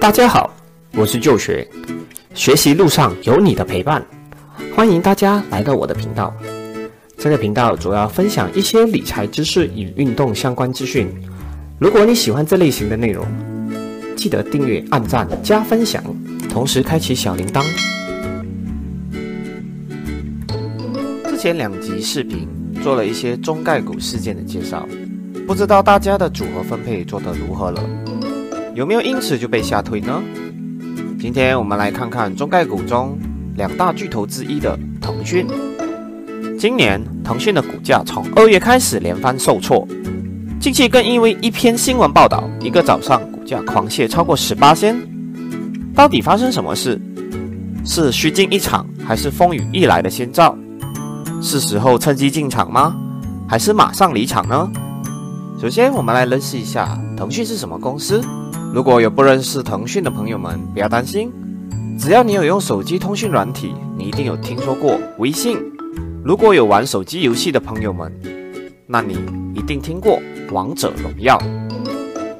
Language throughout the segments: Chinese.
大家好，我是旧学，学习路上有你的陪伴，欢迎大家来到我的频道。这个频道主要分享一些理财知识与运动相关资讯。如果你喜欢这类型的内容，记得订阅、按赞、加分享，同时开启小铃铛。之前两集视频做了一些中概股事件的介绍，不知道大家的组合分配做得如何了？有没有因此就被吓退呢？今天我们来看看中概股中两大巨头之一的腾讯。今年腾讯的股价从二月开始连番受挫，近期更因为一篇新闻报道，一个早上股价狂泻超过十八仙。到底发生什么事？是虚惊一场，还是风雨欲来的先兆？是时候趁机进场吗？还是马上离场呢？首先，我们来认识一下腾讯是什么公司。如果有不认识腾讯的朋友们，不要担心，只要你有用手机通讯软体，你一定有听说过微信。如果有玩手机游戏的朋友们，那你一定听过王者荣耀。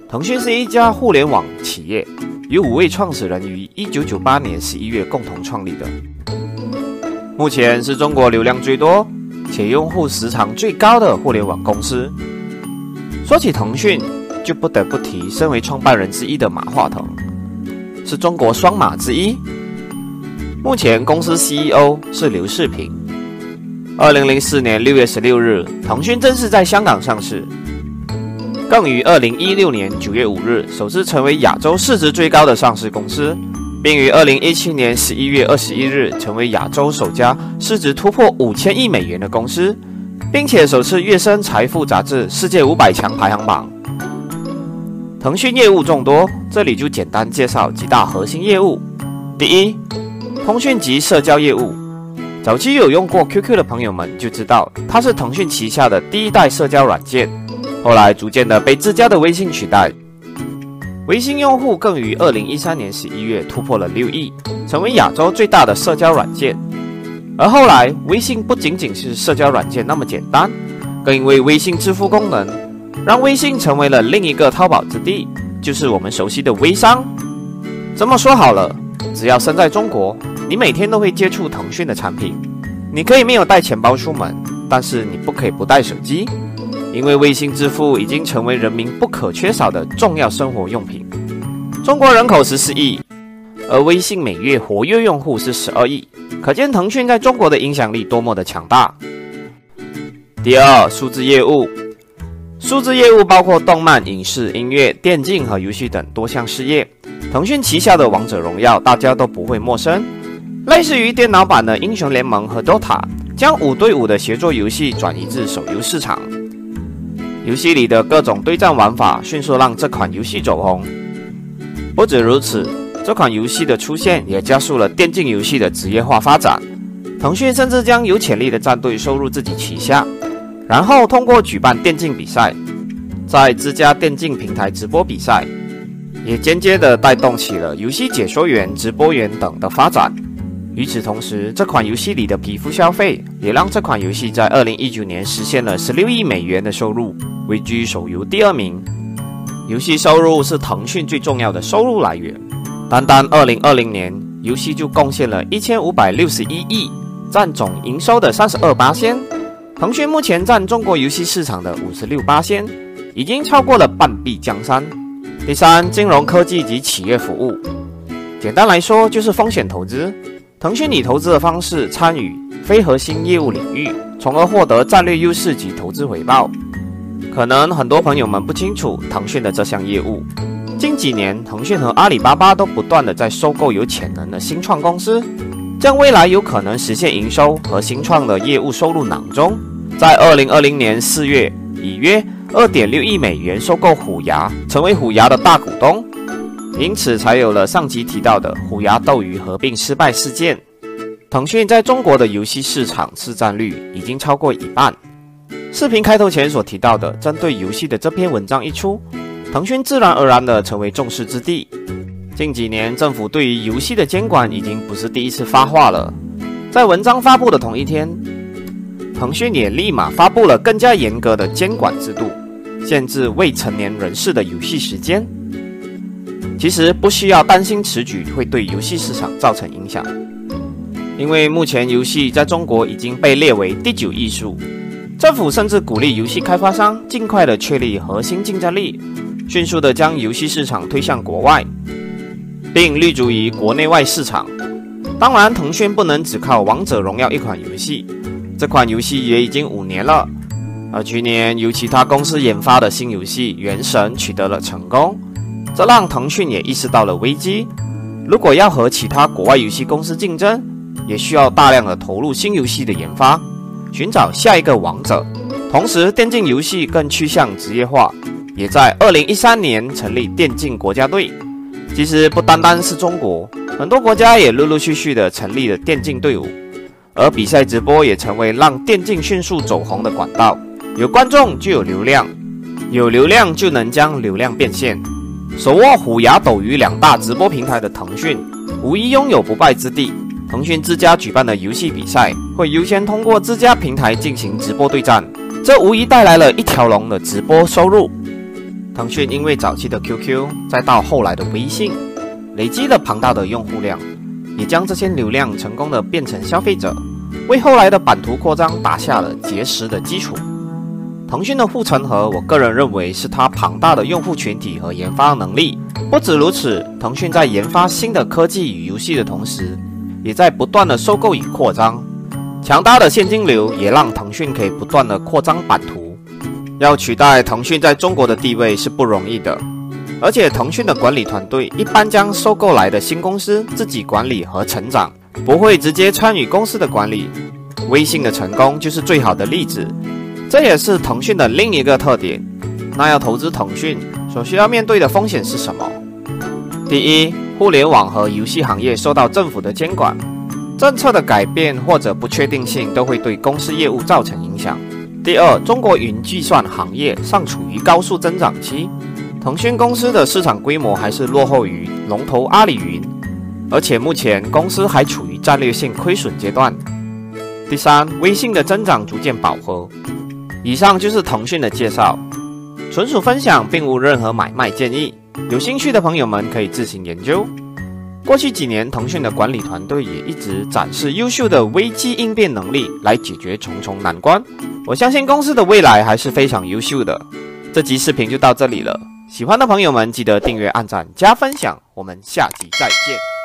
腾讯是一家互联网企业，由五位创始人于一九九八年十一月共同创立的，目前是中国流量最多且用户时长最高的互联网公司。说起腾讯，就不得不提身为创办人之一的马化腾，是中国双马之一。目前公司 CEO 是刘世平。二零零四年六月十六日，腾讯正式在香港上市，更于二零一六年九月五日首次成为亚洲市值最高的上市公司，并于二零一七年十一月二十一日成为亚洲首家市值突破五千亿美元的公司，并且首次跃升财富杂志世界五百强排行榜。腾讯业务众多，这里就简单介绍几大核心业务。第一，通讯及社交业务。早期有用过 QQ 的朋友们就知道，它是腾讯旗下的第一代社交软件，后来逐渐的被自家的微信取代。微信用户更于二零一三年十一月突破了六亿，成为亚洲最大的社交软件。而后来，微信不仅仅是社交软件那么简单，更因为微信支付功能。让微信成为了另一个淘宝之地，就是我们熟悉的微商。这么说好了，只要身在中国，你每天都会接触腾讯的产品。你可以没有带钱包出门，但是你不可以不带手机，因为微信支付已经成为人民不可缺少的重要生活用品。中国人口十四亿，而微信每月活跃用户是十二亿，可见腾讯在中国的影响力多么的强大。第二，数字业务。数字业务包括动漫、影视、音乐、电竞和游戏等多项事业。腾讯旗下的《王者荣耀》大家都不会陌生，类似于电脑版的《英雄联盟》和 DOTA，将五对五的协作游戏转移至手游市场。游戏里的各种对战玩法迅速让这款游戏走红。不止如此，这款游戏的出现也加速了电竞游戏的职业化发展。腾讯甚至将有潜力的战队收入自己旗下。然后通过举办电竞比赛，在自家电竞平台直播比赛，也间接的带动起了游戏解说员、直播员等的发展。与此同时，这款游戏里的皮肤消费也让这款游戏在二零一九年实现了十六亿美元的收入，位居手游第二名。游戏收入是腾讯最重要的收入来源，单单二零二零年，游戏就贡献了一千五百六十一亿，占总营收的三十二八仙。腾讯目前占中国游戏市场的五十六八仙，已经超过了半壁江山。第三，金融科技及企业服务，简单来说就是风险投资。腾讯以投资的方式参与非核心业务领域，从而获得战略优势及投资回报。可能很多朋友们不清楚腾讯的这项业务。近几年，腾讯和阿里巴巴都不断的在收购有潜能的新创公司，将未来有可能实现营收和新创的业务收入囊中。在二零二零年四月，以约二点六亿美元收购虎牙，成为虎牙的大股东，因此才有了上集提到的虎牙斗鱼合并失败事件。腾讯在中国的游戏市场市占率已经超过一半。视频开头前所提到的针对游戏的这篇文章一出，腾讯自然而然的成为众矢之的。近几年，政府对于游戏的监管已经不是第一次发话了。在文章发布的同一天。腾讯也立马发布了更加严格的监管制度，限制未成年人士的游戏时间。其实不需要担心此举会对游戏市场造成影响，因为目前游戏在中国已经被列为第九艺术。政府甚至鼓励游戏开发商尽快的确立核心竞争力，迅速的将游戏市场推向国外，并立足于国内外市场。当然，腾讯不能只靠《王者荣耀》一款游戏，这款游戏也已经五年了。而去年由其他公司研发的新游戏《原神》取得了成功，这让腾讯也意识到了危机。如果要和其他国外游戏公司竞争，也需要大量的投入新游戏的研发。寻找下一个王者，同时电竞游戏更趋向职业化，也在二零一三年成立电竞国家队。其实不单单是中国，很多国家也陆陆续续的成立了电竞队伍，而比赛直播也成为让电竞迅速走红的管道。有观众就有流量，有流量就能将流量变现。手握虎牙、斗鱼两大直播平台的腾讯，无疑拥有不败之地。腾讯自家举办的游戏比赛会优先通过自家平台进行直播对战，这无疑带来了一条龙的直播收入。腾讯因为早期的 QQ，再到后来的微信，累积了庞大的用户量，也将这些流量成功的变成消费者，为后来的版图扩张打下了结实的基础。腾讯的护城河，我个人认为是它庞大的用户群体和研发能力。不止如此，腾讯在研发新的科技与游戏的同时，也在不断的收购与扩张，强大的现金流也让腾讯可以不断的扩张版图。要取代腾讯在中国的地位是不容易的，而且腾讯的管理团队一般将收购来的新公司自己管理和成长，不会直接参与公司的管理。微信的成功就是最好的例子，这也是腾讯的另一个特点。那要投资腾讯所需要面对的风险是什么？第一。互联网和游戏行业受到政府的监管，政策的改变或者不确定性都会对公司业务造成影响。第二，中国云计算行业尚处于高速增长期，腾讯公司的市场规模还是落后于龙头阿里云，而且目前公司还处于战略性亏损阶段。第三，微信的增长逐渐饱和。以上就是腾讯的介绍，纯属分享，并无任何买卖建议。有兴趣的朋友们可以自行研究。过去几年，腾讯的管理团队也一直展示优秀的危机应变能力，来解决重重难关。我相信公司的未来还是非常优秀的。这集视频就到这里了，喜欢的朋友们记得订阅、按赞、加分享。我们下集再见。